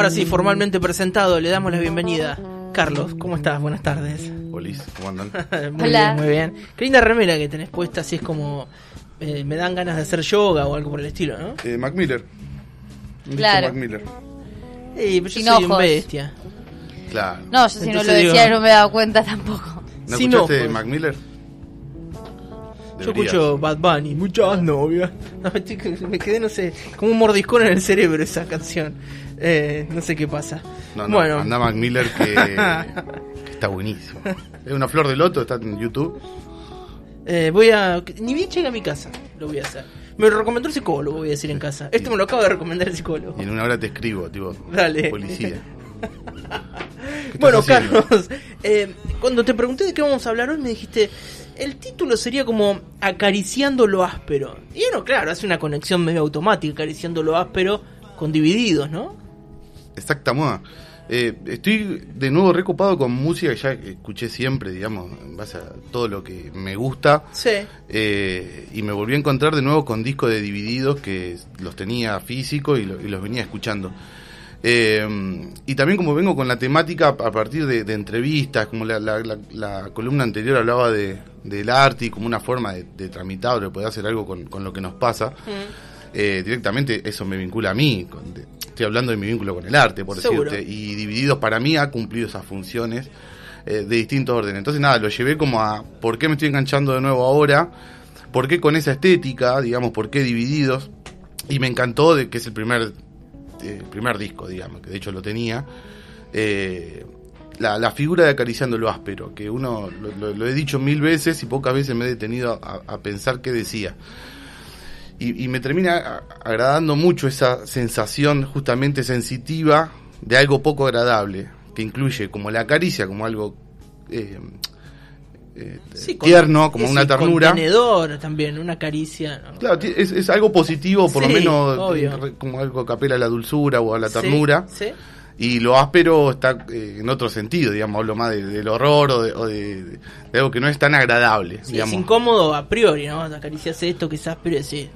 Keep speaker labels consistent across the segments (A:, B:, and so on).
A: Ahora sí, formalmente presentado, le damos la bienvenida. Carlos, ¿cómo estás? Buenas tardes.
B: Hola, ¿cómo andan?
A: muy
C: Hola.
A: bien, muy bien. Qué linda remera que tenés puesta, así es como... eh, me dan ganas de hacer yoga o algo por el estilo, ¿no?
B: Eh, Mac Miller. Un
C: Claro.
B: Mac Miller.
A: Ey, pero yo
C: Sin
A: soy un
C: ojos.
A: bestia.
B: Claro.
C: No, yo si no
A: Entonces
C: lo decía
A: digo-
C: no me he dado cuenta tampoco.
B: ¿No
A: Sin
B: escuchaste
A: ojos.
B: Mac Miller?
A: Yo escucho Bad Bunny, muchas novias. No, me, quedé, no sé, como un mordiscón en el cerebro esa canción. Eh, no sé qué pasa.
B: No, no,
A: bueno,
B: anda Mac Miller que, que está buenísimo. Es una flor de loto, está en YouTube.
A: eh, voy a... Ni bien llegue a mi casa, lo voy a hacer. Me lo recomendó el psicólogo, voy a decir en casa. Esto me lo acaba de recomendar el psicólogo.
B: Y en una hora te escribo, tipo,
A: Dale.
B: policía. ¿Qué estás
A: Bueno,
B: haciendo?
A: Carlos, eh, cuando te pregunté de qué vamos a hablar hoy, me dijiste, el título sería como acariciando lo áspero. Y uno, claro, hace una conexión medio automática, acariciando lo áspero con divididos, ¿no?
B: Exacta moda. Eh, estoy de nuevo recopado con música que ya escuché siempre, digamos, en base a todo lo que me gusta.
A: Sí.
B: Eh, y me volví a encontrar de nuevo con discos de divididos que los tenía físico y, lo- y los venía escuchando. Eh, y también como vengo con la temática a partir de, de entrevistas, como la, la- la- la columna anterior hablaba de, del arte y como una forma de, de tramitar o de poder hacer algo con, con lo que nos pasa, eh, directamente eso me vincula a mí. estoy hablando de mi vínculo con el arte, por
A: Seguro.
B: decirte. Y Divididos para mí ha cumplido esas funciones eh, de distintos órdenes. Entonces nada, lo llevé como a por qué me estoy enganchando de nuevo ahora, por qué con esa estética, digamos, por qué Divididos. Y me encantó de que es el primer, el primer disco, digamos, que de hecho lo tenía. Eh, la, figura de acariciando lo áspero, que uno lo, he dicho mil veces y pocas veces me he detenido a, pensar qué decía. Y, me termina agradando mucho esa sensación justamente sensitiva de algo poco agradable, que incluye como la caricia, como algo eh, eh,
A: Sí,
B: tierno, como una ternura.
A: Contenedor también, una caricia. ¿no?
B: Claro, es, es algo positivo, por
A: Sí,
B: lo menos
A: obvio.
B: eh, como algo que apela a la dulzura o a la ternura.
A: Sí,
B: Y lo áspero está eh, en otro sentido, digamos, hablo más de- del horror o, de, o de- de algo que no es tan agradable.
A: Es incómodo a priori, ¿no? Acaricias esto que es áspero y decís,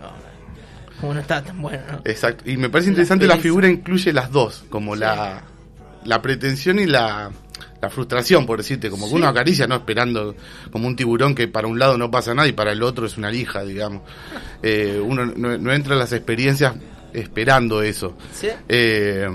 A: como no está tan bueno, ¿no?
B: Exacto. Y me parece interesante la
A: pereza.
B: figura incluye las dos, como la, la pretensión y la, la frustración, por decirte, como que uno acaricia, no esperando como un tiburón que para un lado no pasa nada y para el otro es una lija, digamos. Eh, uno no, no entra en las experiencias esperando eso.
A: Sí.
B: Eh,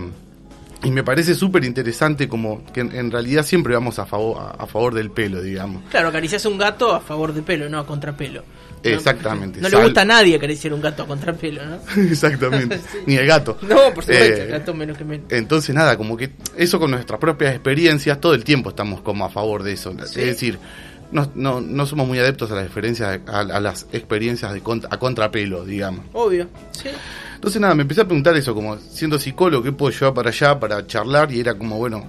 B: y me parece súper interesante como que en, en realidad siempre vamos a favor, a, a favor del pelo, digamos.
A: Claro, acaricias un gato a favor de pelo, no a contrapelo.
B: Exactamente.
A: No, le gusta a nadie acariciar un gato a contrapelo, ¿no?
B: Exactamente. Ni el gato.
A: No, por supuesto,
B: Eh,
A: el gato menos que menos.
B: Entonces, nada, como que eso con nuestras propias experiencias, todo el tiempo estamos como a favor de eso.
A: Sí.
B: Es decir, no, no, no somos muy adeptos a las experiencias, a, a las experiencias de cont- a contrapelo, digamos.
A: Obvio, sí.
B: Entonces, nada, me empecé a preguntar eso, como siendo psicólogo, ¿qué puedo llevar para allá para charlar? Y era como, bueno,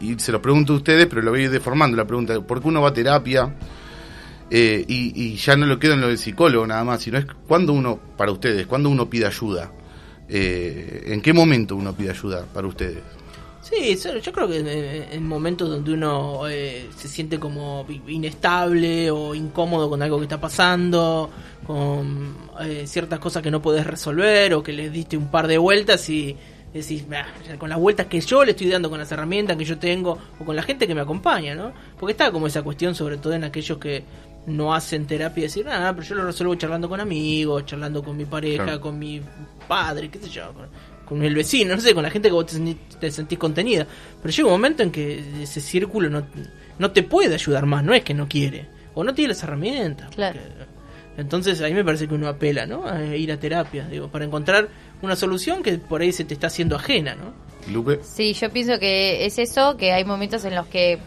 B: y se lo pregunto a ustedes, pero lo voy deformando la pregunta, ¿por qué uno va a terapia? Eh, y, y ya no lo quedo en lo del psicólogo nada más, sino es cuando uno, para ustedes, cuando uno pide ayuda. Eh, ¿En qué momento uno pide ayuda para ustedes?
A: Sí, yo creo que en, en momentos donde uno eh, se siente como inestable o incómodo con algo que está pasando, con eh, ciertas cosas que no podés resolver o que les diste un par de vueltas y decís, "Bah, con las vueltas que yo le estoy dando, con las herramientas que yo tengo o con la gente que me acompaña, ¿no? Porque está como esa cuestión, sobre todo en aquellos que no hacen terapia, decir, nada, pero yo lo resuelvo charlando con amigos, charlando con mi pareja,
B: Claro.
A: con mi padre, qué sé yo, con, con el vecino, no sé, con la gente que vos te sentís, te sentís contenida. Pero llega un momento en que ese círculo no, no te puede ayudar más, no es que no quiere, o no tiene las herramientas.
C: Claro.
A: porque- entonces ahí me parece que uno apela, ¿no? A ir a terapia, digo, para encontrar una solución que por ahí se te está haciendo ajena, ¿no?
B: Lupe.
C: Sí, yo pienso que es eso, que hay momentos en los que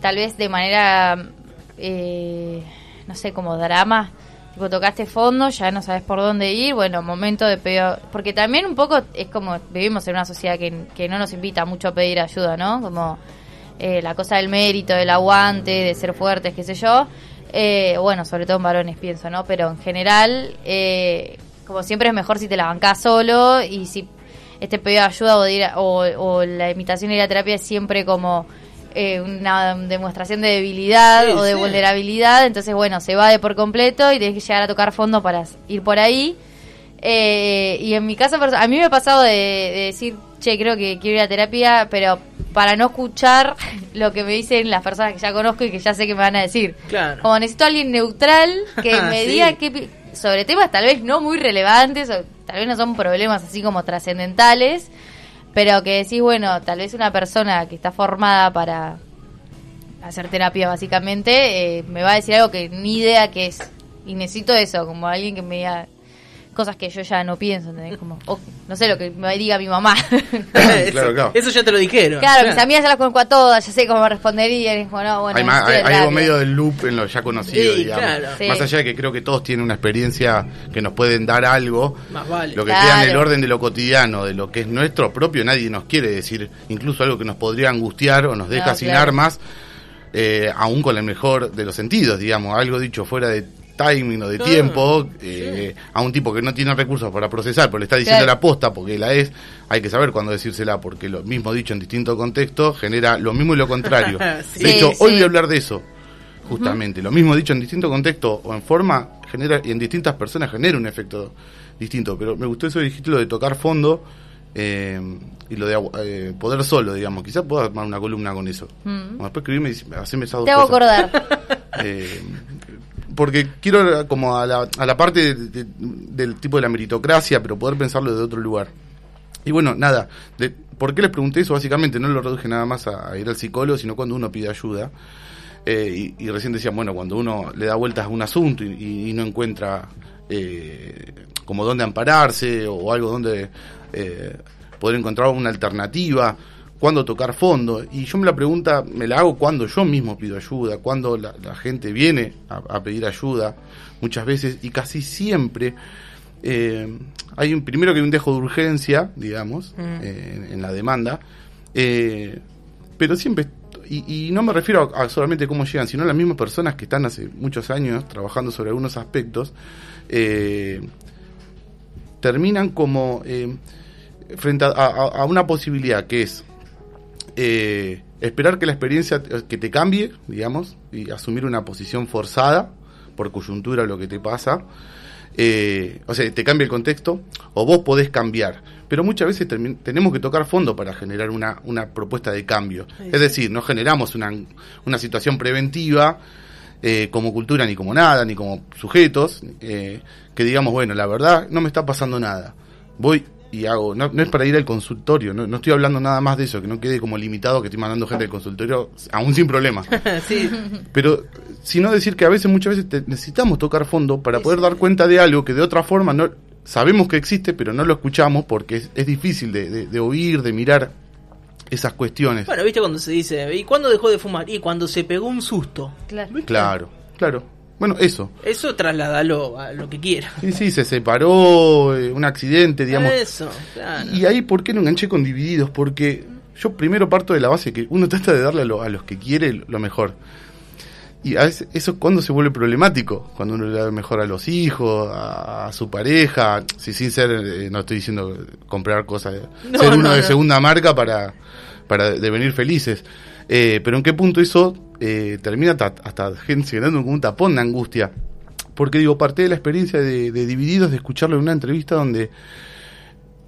C: tal vez de manera, eh, no sé, como drama, tipo tocaste fondo, ya no sabes por dónde ir, bueno, momento de pedir, porque también un poco es como vivimos en una sociedad que, que no nos invita mucho a pedir ayuda, ¿no? Como eh, la cosa del mérito, del aguante, de ser fuertes, qué sé yo. Eh, bueno, sobre todo en varones pienso, ¿no? Pero en general, eh, como siempre es mejor si te la bancás solo y si este pedido de ayuda o, de ir a- o, la imitación de ir a terapia es siempre como eh, una demostración de debilidad
A: Sí,
C: o de
A: sí.
C: vulnerabilidad, entonces bueno, se va de por completo y tenés que llegar a tocar fondo para ir por ahí. Eh, y en mi caso, a mí me ha pasado de, de decir, che, creo que quiero ir a terapia, pero para no escuchar lo que me dicen las personas que ya conozco y que ya sé que me van a decir.
A: Claro.
C: Como necesito a alguien neutral que me
A: Sí.
C: diga que sobre temas tal vez no muy relevantes, o tal vez no son problemas así como trascendentales, pero que decís, bueno, tal vez una persona que está formada para hacer terapia básicamente, eh, me va a decir algo que ni idea que es. Y necesito eso, como alguien que me diga cosas que yo ya no pienso, ¿entendés? Como, no sé, lo que me diga mi mamá.
A: eso,
B: Claro, claro.
A: eso ya te lo dijeron.
C: claro, mis amigas ya las conozco a todas, ya sé cómo me responderían. y como, no, bueno,
B: hay, algo medio del loop en lo ya conocido,
A: Sí,
B: digamos.
A: claro.
C: Sí.
B: Más allá de que creo que todos tienen una experiencia que nos pueden dar algo,
A: Más vale.
B: lo que
C: Claro.
B: queda en el orden de lo cotidiano, de lo que es nuestro propio, nadie nos quiere decir, incluso algo que nos podría angustiar o nos deja
C: No,
B: sin
C: claro.
B: armas, eh, aún con el mejor de los sentidos, digamos, algo dicho fuera de timing o de
A: Claro,
B: tiempo, eh, a un tipo que no tiene recursos para procesar, pero le está diciendo
C: Claro.
B: la posta porque la es, hay que saber cuándo decírsela, porque lo mismo dicho en distintos contextos genera lo mismo y lo contrario.
A: Sí.
B: de hecho,
C: Sí,
B: hoy voy a hablar de eso, justamente. Lo mismo dicho en distintos contextos o en forma, genera y en distintas personas genera un efecto distinto. Pero me gustó eso dijiste, lo de tocar fondo eh, y lo de eh, poder solo, digamos. Quizás pueda armar una columna con eso.
C: Mm.
B: Después escribirme y hacerme esas dos
C: Te
B: cosas.
C: acordar.
B: Eh, porque quiero como a la, a la parte de- de- del tipo de la meritocracia, pero poder pensarlo de otro lugar. Y bueno, nada, de, ¿por qué les pregunté eso? Básicamente no lo reduje nada más a, ir al psicólogo, sino cuando uno pide ayuda. Eh, y, recién decían, bueno, cuando uno le da vueltas a un asunto y, y- y no encuentra eh, como dónde ampararse o algo donde eh, poder encontrar una alternativa, cuándo tocar fondo. Y yo me la pregunta, me la hago cuando yo mismo pido ayuda, cuando la, la gente viene a, a pedir ayuda, muchas veces, y casi siempre eh, hay un primero que hay un dejo de urgencia, digamos,
A: Mm.
B: eh, en, en la demanda, eh, pero siempre, y, y no me refiero a, a solamente cómo llegan, sino a las mismas personas que están hace muchos años trabajando sobre algunos aspectos, terminan como eh, frente a, a- a una posibilidad que es eh, esperar que la experiencia que te cambie, digamos, y asumir una posición forzada por coyuntura lo que te pasa, eh, o sea, te cambia el contexto, o vos podés cambiar. Pero muchas veces tenemos que tocar fondo para generar una, una propuesta de cambio. Es decir, no generamos una, una situación preventiva eh, como cultura, ni como nada, ni como sujetos, eh, que digamos, bueno, la verdad no me está pasando nada. Voy y hago, no, no es para ir al consultorio, no, no estoy hablando nada más de eso, que no quede como limitado que estoy mandando gente al consultorio, aún sin problema.
A: sí.
B: Pero, sino decir que a veces, muchas veces te- necesitamos tocar fondo para poder dar cuenta de algo que de otra forma no sabemos que existe, pero no lo escuchamos porque es, es difícil de, de- de oír, de mirar esas cuestiones.
A: Bueno, viste cuando se dice, ¿y cuándo dejó de fumar? Y cuando se pegó un susto.
C: Claro.
B: Claro, claro. Bueno, eso.
A: Eso trasladalo a lo que quiera.
B: Sí, sí, se separó, eh, un accidente, digamos.
A: Eso, claro.
B: Y ahí, ¿por qué no enganché con Divididos? Porque yo primero parto de la base que uno trata de darle a, lo- a los que quiere lo mejor. Y a veces eso es cuando se vuelve problemático, cuando uno le da mejor a los hijos, a, a su pareja, si sin ser, eh, no estoy diciendo comprar cosas,
A: No,
B: ser uno
A: no,
B: de
A: no.
B: segunda marca para, para devenir felices. Eh, pero en qué punto eso eh, termina ta- hasta gente generando un tapón de angustia. Porque digo, parte de la experiencia de, de Divididos, de escucharlo en una entrevista donde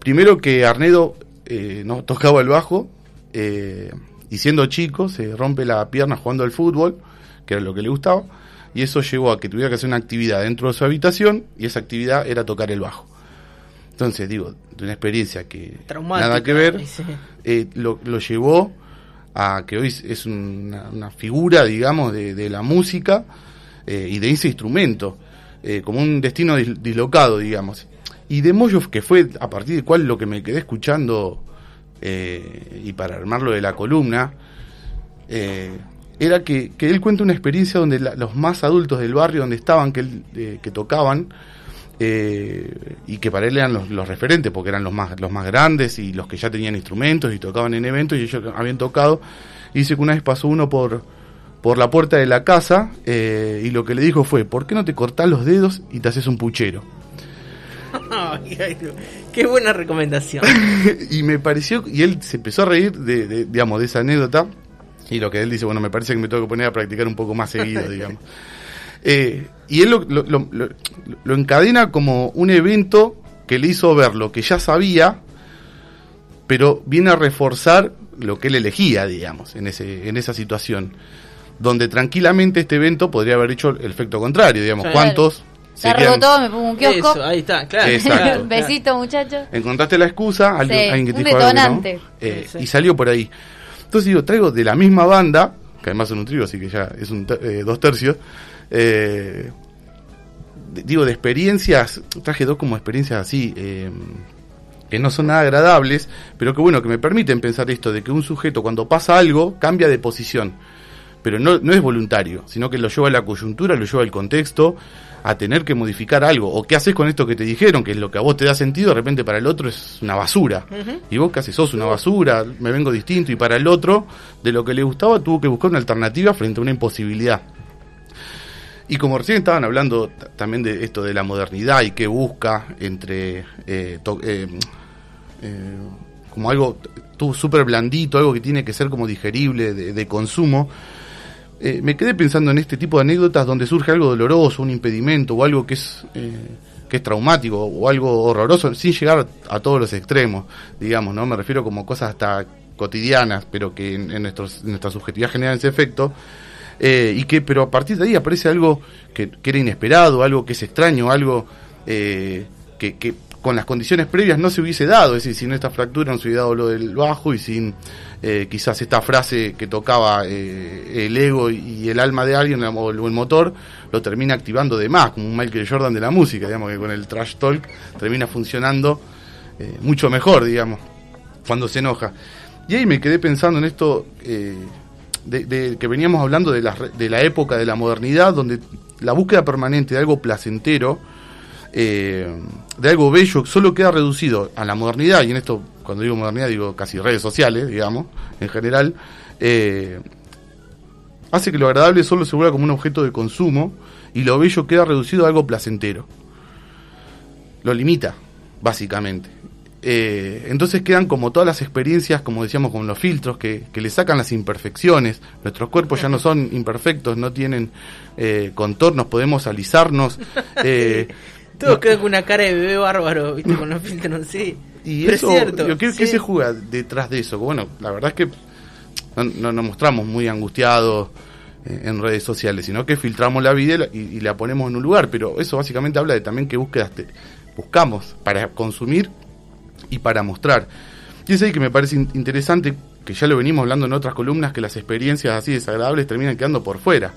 B: primero que Arnedo eh, no tocaba el bajo y siendo chico se rompe la pierna jugando al fútbol, que era lo que le gustaba, y eso llevó a que tuviera que hacer una actividad dentro de su habitación y esa actividad era tocar el bajo. Entonces, digo, de una experiencia que
A: Traumática,
B: nada que ver,
A: sí.
B: eh, lo, lo llevó a que hoy es una, figura, digamos, de, de la música eh, y de ese instrumento, eh, como un destino dis- dislocado, digamos. Y de Moyo, que fue a partir del cual lo que me quedé escuchando eh, y para armarlo de la columna, era que, que él cuenta una experiencia donde los más adultos del barrio donde estaban, que, él, que tocaban, eh, y que para él eran los, los referentes, porque eran los más, los más grandes y los que ya tenían instrumentos y tocaban en eventos y ellos habían tocado. Y dice que una vez pasó uno por, por la puerta de la casa eh, y lo que le dijo fue, ¿por qué no te cortás los dedos y te haces un puchero?
A: Qué buena recomendación.
B: y me pareció, y él se empezó a reír de, de, digamos, de esa anécdota, y lo que él dice, bueno, me parece que me tengo que poner a practicar un poco más seguido, digamos. Eh, y él lo, lo, lo- lo- lo encadena como un evento que le hizo ver lo que ya sabía, pero viene a reforzar lo que él elegía, digamos, en, ese, en esa situación. Donde tranquilamente este evento podría haber hecho el efecto contrario, digamos,
A: Claro.
B: ¿cuántos?
C: Se todo, me pongo un kiosco.
A: Eso, ahí está, claro.
B: Exacto.
A: claro.
C: Besito, muchachos.
B: encontraste la excusa, alguien,
C: Sí,
B: alguien que te
C: un
B: dijo algo, ¿no?
C: detonante.
B: Eh,
A: Sí, sí.
B: y salió por ahí. Entonces digo, traigo de la misma banda, que además son un trío, así que ya es un eh, dos tercios. Eh, digo, de experiencias, traje dos como experiencias así, eh, que no son nada agradables, pero que bueno, que me permiten pensar esto, de que un sujeto cuando pasa algo cambia de posición. Pero no, no es voluntario, sino que lo lleva a la coyuntura, lo lleva al contexto, a tener que modificar algo. O qué haces con esto que te dijeron, que es lo que a vos te da sentido, de repente para el otro es una basura. Y vos casi sos una basura, me vengo distinto. Y para el otro, de lo que le gustaba, tuvo que buscar una alternativa frente a una imposibilidad. Y como recién estaban hablando también de esto de la modernidad y qué busca entre eh, eh, eh, como algo súper blandito, algo que tiene que ser como digerible, de, de consumo, eh, me quedé pensando en este tipo de anécdotas donde surge algo doloroso, un impedimento o algo que es eh, que es traumático o algo horroroso, sin llegar a todos los extremos, digamos, ¿no? Me refiero como cosas hasta cotidianas, pero que en, en nuestros, en nuestra subjetividad generan ese efecto. Eh, y que, pero a partir de ahí aparece algo que, que era inesperado, algo que es extraño, algo eh, que, con las condiciones previas no se hubiese dado, es decir, sin esta fractura no se hubiera dado lo del bajo y sin eh, quizás esta frase que tocaba el ego y el alma de alguien o el motor, lo termina activando de más, como un Michael Jordan de la música, digamos que con el trash talk termina funcionando mucho mejor, digamos, cuando se enoja. Y ahí me quedé pensando en esto de, que veníamos hablando de la, de la época de la modernidad, donde la búsqueda permanente de algo placentero, eh, de algo bello, solo queda reducido a la modernidad, y en esto, cuando digo modernidad, digo casi redes sociales, digamos, en general, eh, hace que lo agradable solo se vuelva como un objeto de consumo y lo bello queda reducido a algo placentero. Lo limita, básicamente. Eh, entonces quedan como todas las experiencias, como decíamos, con los filtros, que, que le sacan las imperfecciones. Nuestros cuerpos ya no son imperfectos, no tienen eh, contornos, podemos alisarnos. eh,
A: Todo queda con una cara de bebé bárbaro, ¿viste? Con los filtros, sí.
B: y
A: Pero
B: eso,
A: es cierto.
B: yo, ¿qué, qué
A: sí.
B: se juega detrás de eso? Bueno, la verdad es que no, no nos mostramos muy angustiados eh, en redes sociales, sino que filtramos la vida y la, y- la ponemos en un lugar, pero eso básicamente habla de también qué búsquedas te- buscamos para consumir y para mostrar. Y es ahí que me parece in- interesante, que ya lo venimos hablando en otras columnas, que las experiencias así desagradables terminan quedando por fuera.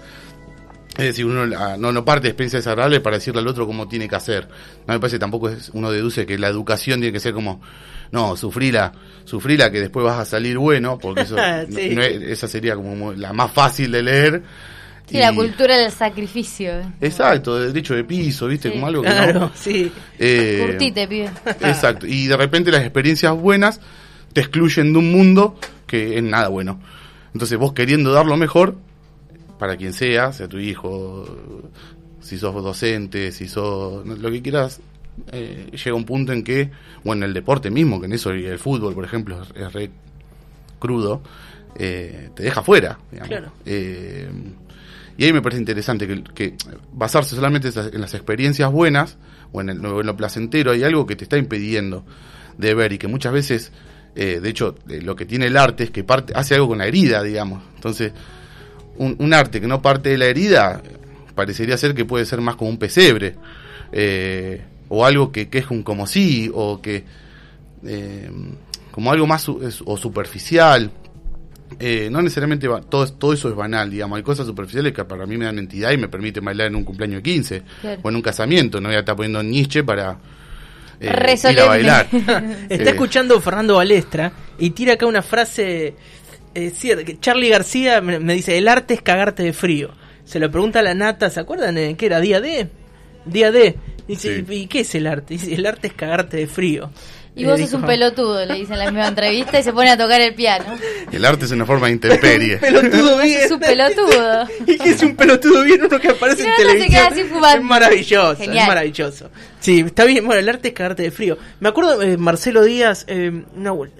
B: Es decir, uno no, no parte de experiencias desagradables para decirle al otro cómo tiene que hacer. No me parece tampoco es, uno deduce que la educación tiene que ser como, no, sufrila, sufrila que después vas a salir bueno, porque eso,
A: Sí.
B: no- no es- esa sería como la más fácil de leer.
C: Sí,
B: Y-
C: la cultura del sacrificio.
B: Exacto, de derecho de piso, ¿viste?
C: Sí.
B: Como algo que no-
A: Claro, sí.
B: eh,
C: Curtite, pibe.
B: Exacto. Y de repente las experiencias buenas te excluyen de un mundo que es nada bueno. Entonces vos queriendo dar lo mejor, para quien sea, sea tu hijo, si sos docente, si sos lo que quieras, eh, llega un punto en que, bueno, el deporte mismo, que en eso y el fútbol, por ejemplo, es, es re crudo, eh, te deja fuera. digamos.
A: Claro.
B: Eh, y ahí me parece interesante que, basarse solamente en las- en las experiencias buenas o en, lo placentero hay algo que te está impidiendo de ver y que muchas veces, eh, de hecho, eh, lo que tiene el arte es que parte, hace algo con la herida, digamos. Entonces, un, arte que no parte de la herida parecería ser que puede ser más como un pesebre eh, o algo que, que es un como sí o que como algo más su- o superficial eh, no necesariamente va- todo, todo eso es banal, digamos. Hay cosas superficiales que para mí me dan entidad y me permiten bailar en un cumpleaños de 15
C: Claro.
B: o en un casamiento. No voy a estar poniendo Nietzsche para eh, ir a bailar.
A: Está
B: Eh,
A: escuchando Fernando Balestra y tira acá una frase eh, cierta, que Charlie García me, me dice, el arte es cagarte de frío. Se lo pregunta a la nata, ¿se acuerdan de qué era? ¿Día D? Día D. Dice,
B: Sí.
A: ¿y qué es el arte? Dice, el arte es cagarte de frío.
C: Y vos sos
A: dijo,
C: un pelotudo, le dicen en la misma entrevista y se pone a tocar el piano.
B: El arte es una forma de intemperie.
A: Pelotudo bien.
C: Es un pelotudo.
A: y que es un pelotudo bien uno que aparece
C: Y
A: en
C: no, no se
A: televisión.
C: queda así fumando.
A: Es maravilloso,
C: Genial.
A: es maravilloso. Sí, está bien. Bueno, el arte es cagarte de frío. Me acuerdo, eh, Marcelo Díaz, eh, una vuel-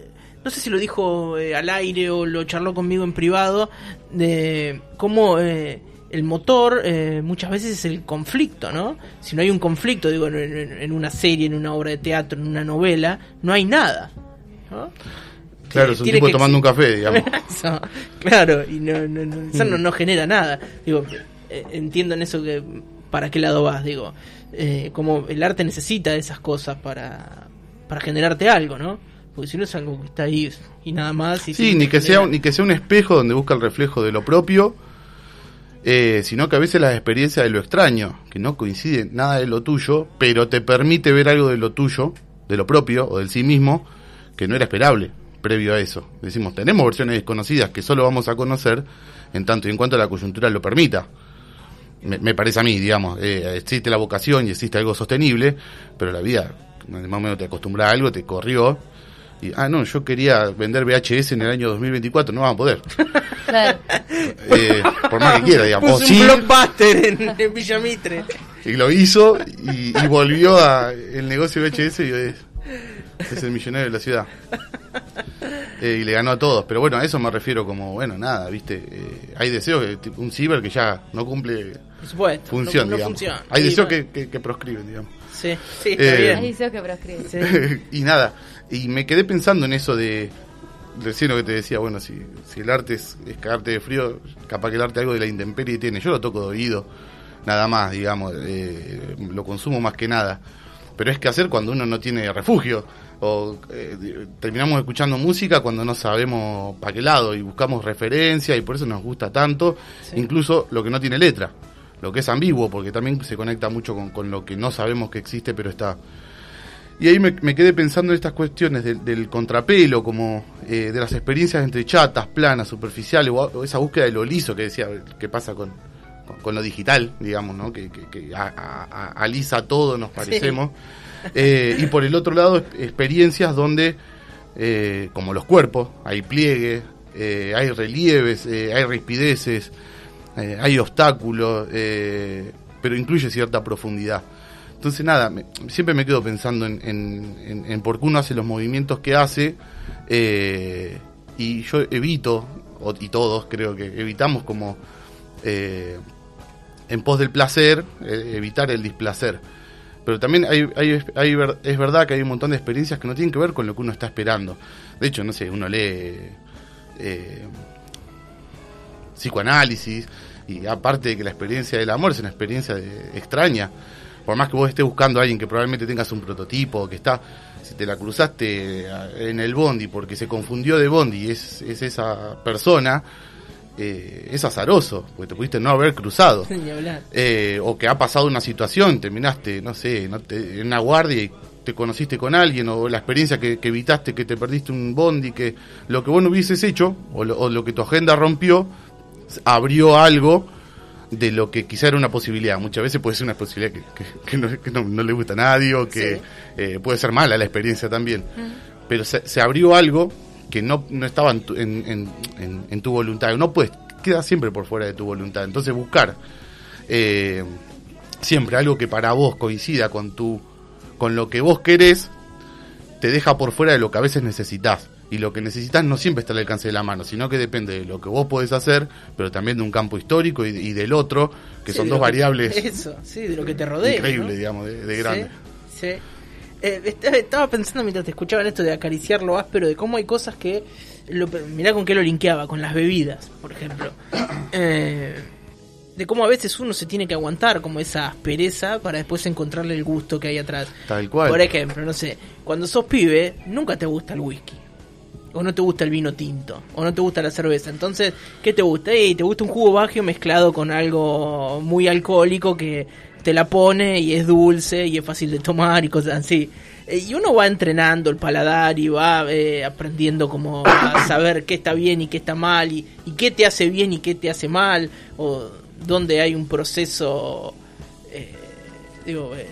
A: no sé si lo dijo eh, al aire o lo charló conmigo en privado, de cómo eh, el motor eh, muchas veces es el conflicto, ¿no? Si no hay un conflicto, digo, en, una serie, en una obra de teatro, en una novela, no hay nada. ¿no?
B: Claro, es un tipo
A: que
B: tomando un café, digamos.
A: Eso, claro, y no, no, no, eso no, no genera nada. Digo, eh, entiendo en eso que para qué lado vas, digo, eh, como el arte necesita esas cosas para, para generarte algo, ¿no? Porque si no es algo que está ahí y nada más. Y
B: Sí, ni que,
A: genera-
B: sea, ni que sea un espejo donde busca el reflejo de lo propio, eh, sino que a veces la experiencia de lo extraño, que no coincide nada de lo tuyo, pero te permite ver algo de lo tuyo, de lo propio o del sí mismo, que no era esperable previo a eso. Decimos, tenemos versiones desconocidas que solo vamos a conocer en tanto y en cuanto la coyuntura lo permita. Me, me parece a mí, digamos, eh, existe la vocación y existe algo sostenible, pero la vida, más o menos te acostumbras a algo, te corrió, y, ah, no, yo quería vender VHS en el año 2024, no van a poder.
C: Claro.
B: Eh, por más que quiera, digamos.
A: Puso
B: sí,
A: un blockbuster en, en Villamitre.
B: y lo hizo y, y volvió a el negocio VHS y es, es el millonario de la ciudad. Eh, y le ganó a todos. Pero bueno, a eso me refiero como, bueno, nada, viste. eh, hay deseos, que, un ciber que ya no cumple
A: supuesto.
B: función,
A: no, no
B: digamos.
A: funciona.
B: Hay
A: Sí,
B: deseos que, que, que proscriben, digamos.
A: Sí, sí, está
B: Eh,
A: bien.
C: Ahí dice que proscribe.
A: Sí.
B: y nada, y me quedé pensando en eso de recién lo que te decía, bueno, si, si el arte es, es cagarte de frío, capaz que el arte algo de la intemperie tiene. Yo lo toco de oído, nada más, digamos, eh, lo consumo más que nada. Pero es que hacer cuando uno no tiene refugio, o eh, terminamos escuchando música cuando no sabemos para qué lado y buscamos referencia y por eso nos gusta tanto,
A: Sí.
B: incluso lo que no tiene letra, lo que es ambiguo, porque también se conecta mucho con, con lo que no sabemos que existe pero está. Y ahí me, me quedé pensando en estas cuestiones del, del contrapelo, como eh, de las experiencias entre chatas, planas, superficiales, o, o esa búsqueda de lo liso que decía, que pasa con, con, con lo digital, digamos, ¿no? que, que, que a- a- a- alisa todo, nos parecemos. Eh, y por el otro lado, ex- experiencias donde, eh, como los cuerpos, hay pliegues, eh, hay relieves, eh, hay rispideces, hay obstáculos, eh, pero incluye cierta profundidad. Entonces, nada, me- siempre me quedo pensando en, en- en- en por qué uno hace los movimientos que hace, eh, y yo evito, y todos creo que evitamos como eh, en pos del placer, eh, evitar el displacer. Pero también hay, hay- hay es verdad que hay un montón de experiencias que no tienen que ver con lo que uno está esperando. De hecho, no sé, uno lee eh, psicoanálisis y aparte de que la experiencia del amor es una experiencia de- extraña, por más que vos estés buscando a alguien que probablemente tengas un prototipo, que está, si te la cruzaste en el bondi porque se confundió de bondi y es, es esa persona, eh, es azaroso, porque te pudiste no haber cruzado. Eh, o que ha pasado una situación, terminaste, no sé, no te- en una guardia y te conociste con alguien, o la experiencia que, que evitaste, que te perdiste un bondi, que lo que vos no hubieses hecho, o lo, o lo que tu agenda rompió, abrió algo de lo que quizá era una posibilidad. Muchas veces puede ser una posibilidad que, que- que no, que no- no le gusta a nadie, o que
A: Sí.
B: eh, puede ser mala la experiencia también. Pero se, se abrió algo que no, no estaba en tu, en, en- en- en tu voluntad. No puedes, queda siempre por fuera de tu voluntad. Entonces buscar eh, siempre algo que para vos coincida con tu con lo que vos querés te deja por fuera de lo que a veces necesitas y lo que necesitas no siempre está al alcance de la mano sino que depende de lo que vos podés hacer pero también de un campo histórico y, y del otro que
A: Sí,
B: son dos
A: que-
B: variables
A: Eso, sí, de lo que te rodea.
B: increíbles
A: ¿no?
B: digamos de, de grandes
A: Sí, sí. Eh, est- estaba pensando mientras te escuchaba en esto de acariciar lo áspero, de cómo hay cosas que. Lo, mirá con qué lo linkeaba, con las bebidas, por ejemplo. Eh, de cómo a veces uno se tiene que aguantar como esa aspereza para después encontrarle el gusto que hay atrás.
B: tal cual
A: Por ejemplo, no sé, cuando sos pibe, nunca te gusta el whisky. O no te gusta el vino tinto. O no te gusta la cerveza. Entonces, ¿qué te gusta? Y te gusta un jugo bagio mezclado con algo muy alcohólico que te la pone y es dulce y es fácil de tomar y cosas así. Eh, Y uno va entrenando el paladar y va eh, aprendiendo como a saber qué está bien y qué está mal y, y qué te hace bien y qué te hace mal. O dónde hay un proceso eh, digo, eh,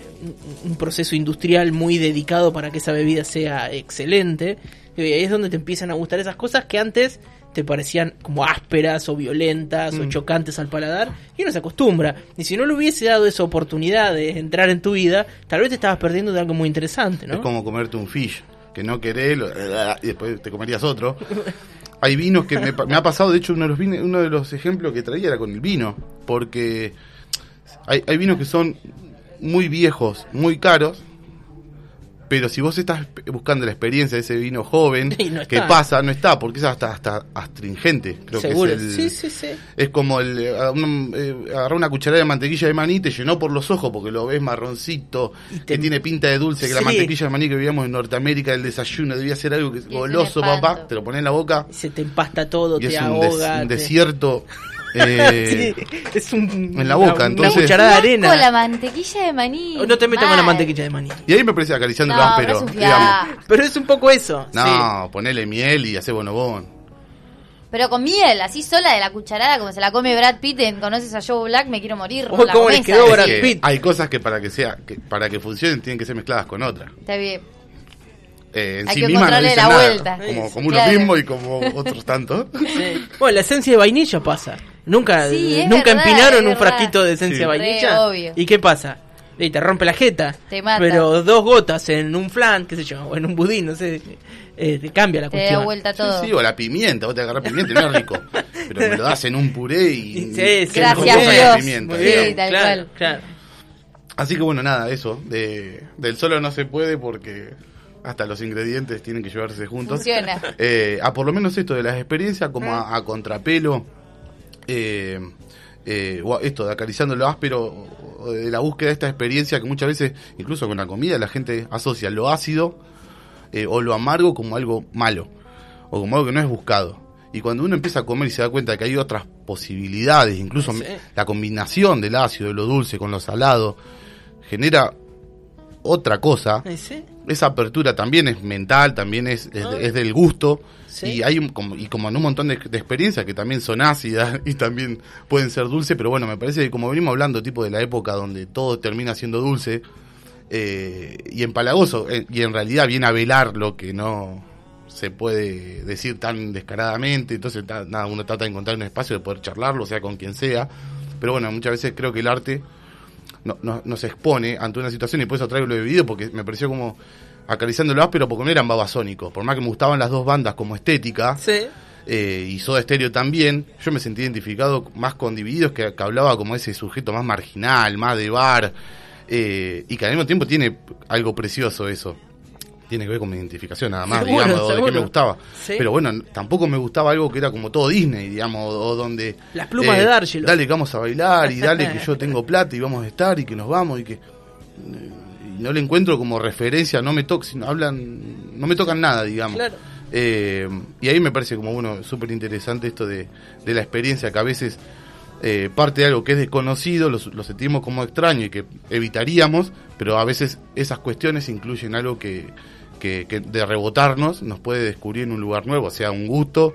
A: un proceso industrial muy dedicado para que esa bebida sea excelente. Y ahí es donde te empiezan a gustar esas cosas que antes te parecían como ásperas o violentas o
B: Mm.
A: chocantes al paladar y uno se acostumbra. Y si no le hubiese dado esa oportunidad de entrar en tu vida, tal vez te estabas perdiendo de algo muy interesante, ¿no?
B: Es como comerte un fish, que no querés lo- y después te comerías otro. hay vinos que me, ha pasado, de hecho uno de los uno de los ejemplos que traía era con el vino, porque hay, hay vinos que son muy viejos, muy caros, pero si vos estás buscando la experiencia de ese vino joven,
A: Y no
B: que pasa, no está, porque es hasta, hasta astringente, creo
A: Seguro.
B: que es el,
A: Sí, sí, sí.
B: es como el eh, un- eh, agarrar una cucharada de mantequilla de maní, te llenó por los ojos porque lo ves marroncito,
A: Y te-
B: que tiene pinta de dulce, que la mantequilla de maní que vivíamos en Norteamérica, el desayuno debía ser algo que goloso, papá, te lo pones en la boca
A: Se te empasta todo,
B: y
A: te
B: es un, des-
A: ahoga.
B: un desierto. eh,
A: sí, es un,
B: en la boca,
A: una,
B: entonces-
A: Una cucharada de
C: Con la
A: arena.
C: mantequilla de maní.
A: No te metas con la mantequilla de maní.
B: Y ahí me parece acariciando
C: No,
B: el
C: pero.
A: Pero es un poco eso. sí.
B: No, ponele miel y hace bonobón.
C: Pero con miel, así sola de la cucharada, como se la come Brad Pitt en Conoces a Joe Black, me quiero morir. La
A: cómo quedó. Brad
B: Es que
A: Pitt.
B: hay cosas que para que sea que para que funcionen tienen que ser mezcladas con otras.
C: Está bien.
B: Eh, en
C: Hay
B: sí
C: que
B: no dicen
C: la
B: nada,
C: vuelta.
B: como,
A: Sí,
B: como uno
C: claro.
B: mismo y como otros tantos.
A: Sí. Bueno, la esencia de vainilla pasa. Nunca,
C: Sí,
A: nunca
C: verdad,
A: empinaron un frasquito de esencia
B: Sí.
A: vainilla.
C: Re obvio.
A: ¿Y qué pasa? Y te rompe la jeta.
C: Te mata.
A: Pero dos gotas en un flan, qué sé yo, o en un budín, no sé, eh, te cambia la
C: Te da vuelta todo.
B: sí, o la pimienta, vos te agarrás pimienta y no es rico. Pero me lo das en un puré y.
A: Sí, sí,
C: Gracias,
B: pimienta,
C: Sí, tal
A: claro,
C: cual.
A: claro.
B: Así que bueno, nada, eso. De, del solo no se puede porque hasta los ingredientes tienen que llevarse juntos.
C: Funciona.
B: Eh, a por lo menos esto de las experiencias como a, a contrapelo. Eh, eh, esto de acariciando lo áspero de la búsqueda de esta experiencia que muchas veces, incluso con la comida, la gente asocia lo ácido eh, o lo amargo como algo malo o como algo que no es buscado. Y cuando uno empieza a comer y se da cuenta que hay otras posibilidades, incluso
A: Sí.
B: la combinación del ácido, de lo dulce con lo salado, genera otra cosa.
A: Sí.
B: Esa apertura también es mental, también es, es,
A: Ah.
B: es del gusto. Y hay un- como, y como en un montón de, experiencias que también son ácidas y también pueden ser dulces, pero bueno, me parece que como venimos hablando tipo de la época donde todo termina siendo dulce eh, y empalagoso, eh, y en realidad viene a velar lo que no se puede decir tan descaradamente, entonces nada, uno trata de encontrar un espacio de poder charlarlo, sea con quien sea, pero bueno, muchas veces creo que el arte no, no- nos expone ante una situación y por eso traigo lo porque me pareció como acariciando lo áspero porque no eran babasónicos, por más que me gustaban las dos bandas como estética
A: Sí.
B: eh, y Soda Stereo también, yo me sentí identificado más con Divididos que, que hablaba como ese sujeto más marginal, más de bar eh, y que al mismo tiempo tiene algo precioso eso. Tiene que ver con mi identificación nada más,
A: Seguro,
B: digamos, o de qué
A: seguro.
B: me gustaba.
A: Sí.
B: Pero bueno, tampoco me gustaba algo que era como todo Disney, digamos, o, donde... eh,
A: Las plumas de D'Angelo.
B: Dale que vamos a bailar y dale que yo tengo plata y vamos a estar y que nos vamos y que... no le encuentro como referencia, no me tocan, hablan, no me tocan nada, digamos.
A: Claro.
B: Eh, y ahí me parece como bueno, súper interesante esto de, de la experiencia que a veces eh, parte de algo que es desconocido, lo, lo sentimos como extraño y que evitaríamos, pero a veces esas cuestiones incluyen algo que, que, que de rebotarnos nos puede descubrir en un lugar nuevo, sea un gusto,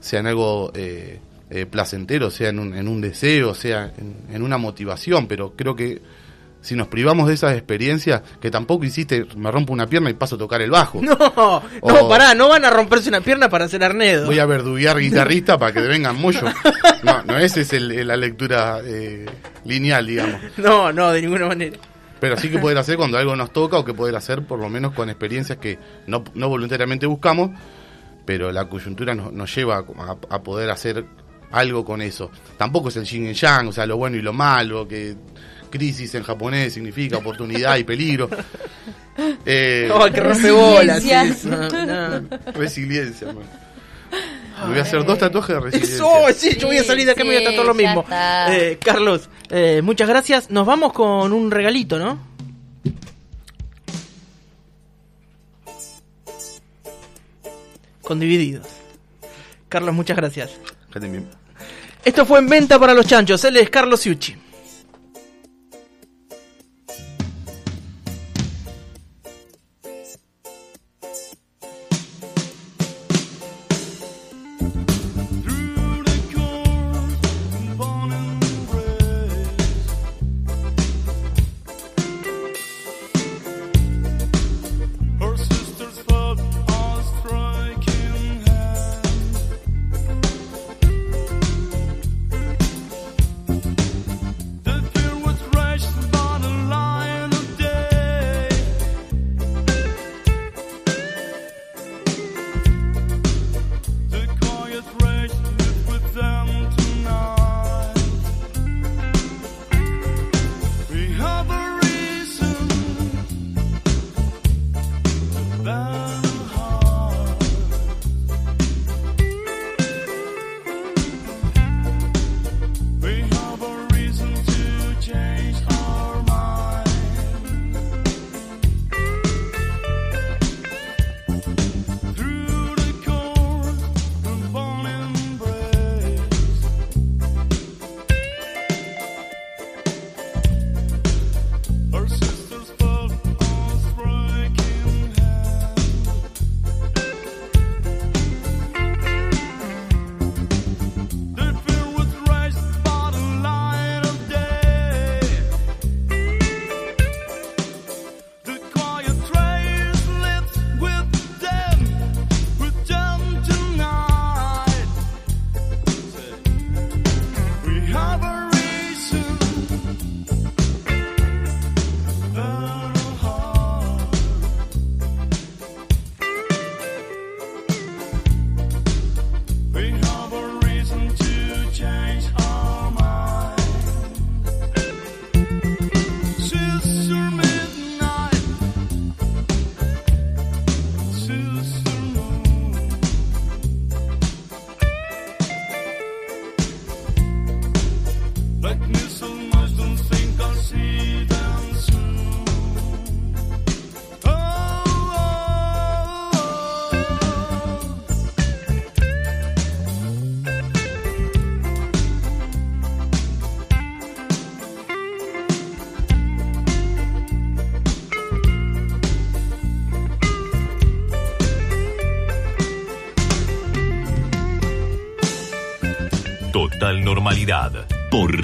B: sea en algo eh, eh, placentero, sea en un, en un deseo, sea en, en una motivación, pero creo que si nos privamos de esas experiencias, que tampoco hiciste, me rompo una pierna y paso a tocar el bajo.
A: No, no,
B: O-
A: pará, no van a romperse una pierna para hacer arnedo.
B: Voy a verduguear guitarrista para que te vengan mollo. No, no, esa es el- la lectura eh, lineal, digamos.
A: No, no, de ninguna manera.
B: Pero sí que poder hacer cuando algo nos toca o que poder hacer por lo menos con experiencias que no, no voluntariamente buscamos, pero la coyuntura nos, nos lleva a, a poder hacer algo con eso. Tampoco es el yin y yang, o sea, lo bueno y lo malo, que crisis en japonés significa oportunidad y peligro. Eh,
A: No, que rompe bolas.
C: Resiliencia.
A: sí, no, no.
B: resiliencia, man. Me voy a hacer dos tatuajes de resiliencia.
A: Eso, sí, yo voy a salir de acá y me voy a tatuar lo mismo. Eh, Carlos, eh, muchas gracias. Nos vamos con un regalito, ¿no? Con divididos. Carlos, muchas gracias. Esto fue en venta para los chanchos. Él es Carlos Ciucci.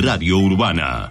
D: Radio Urbana.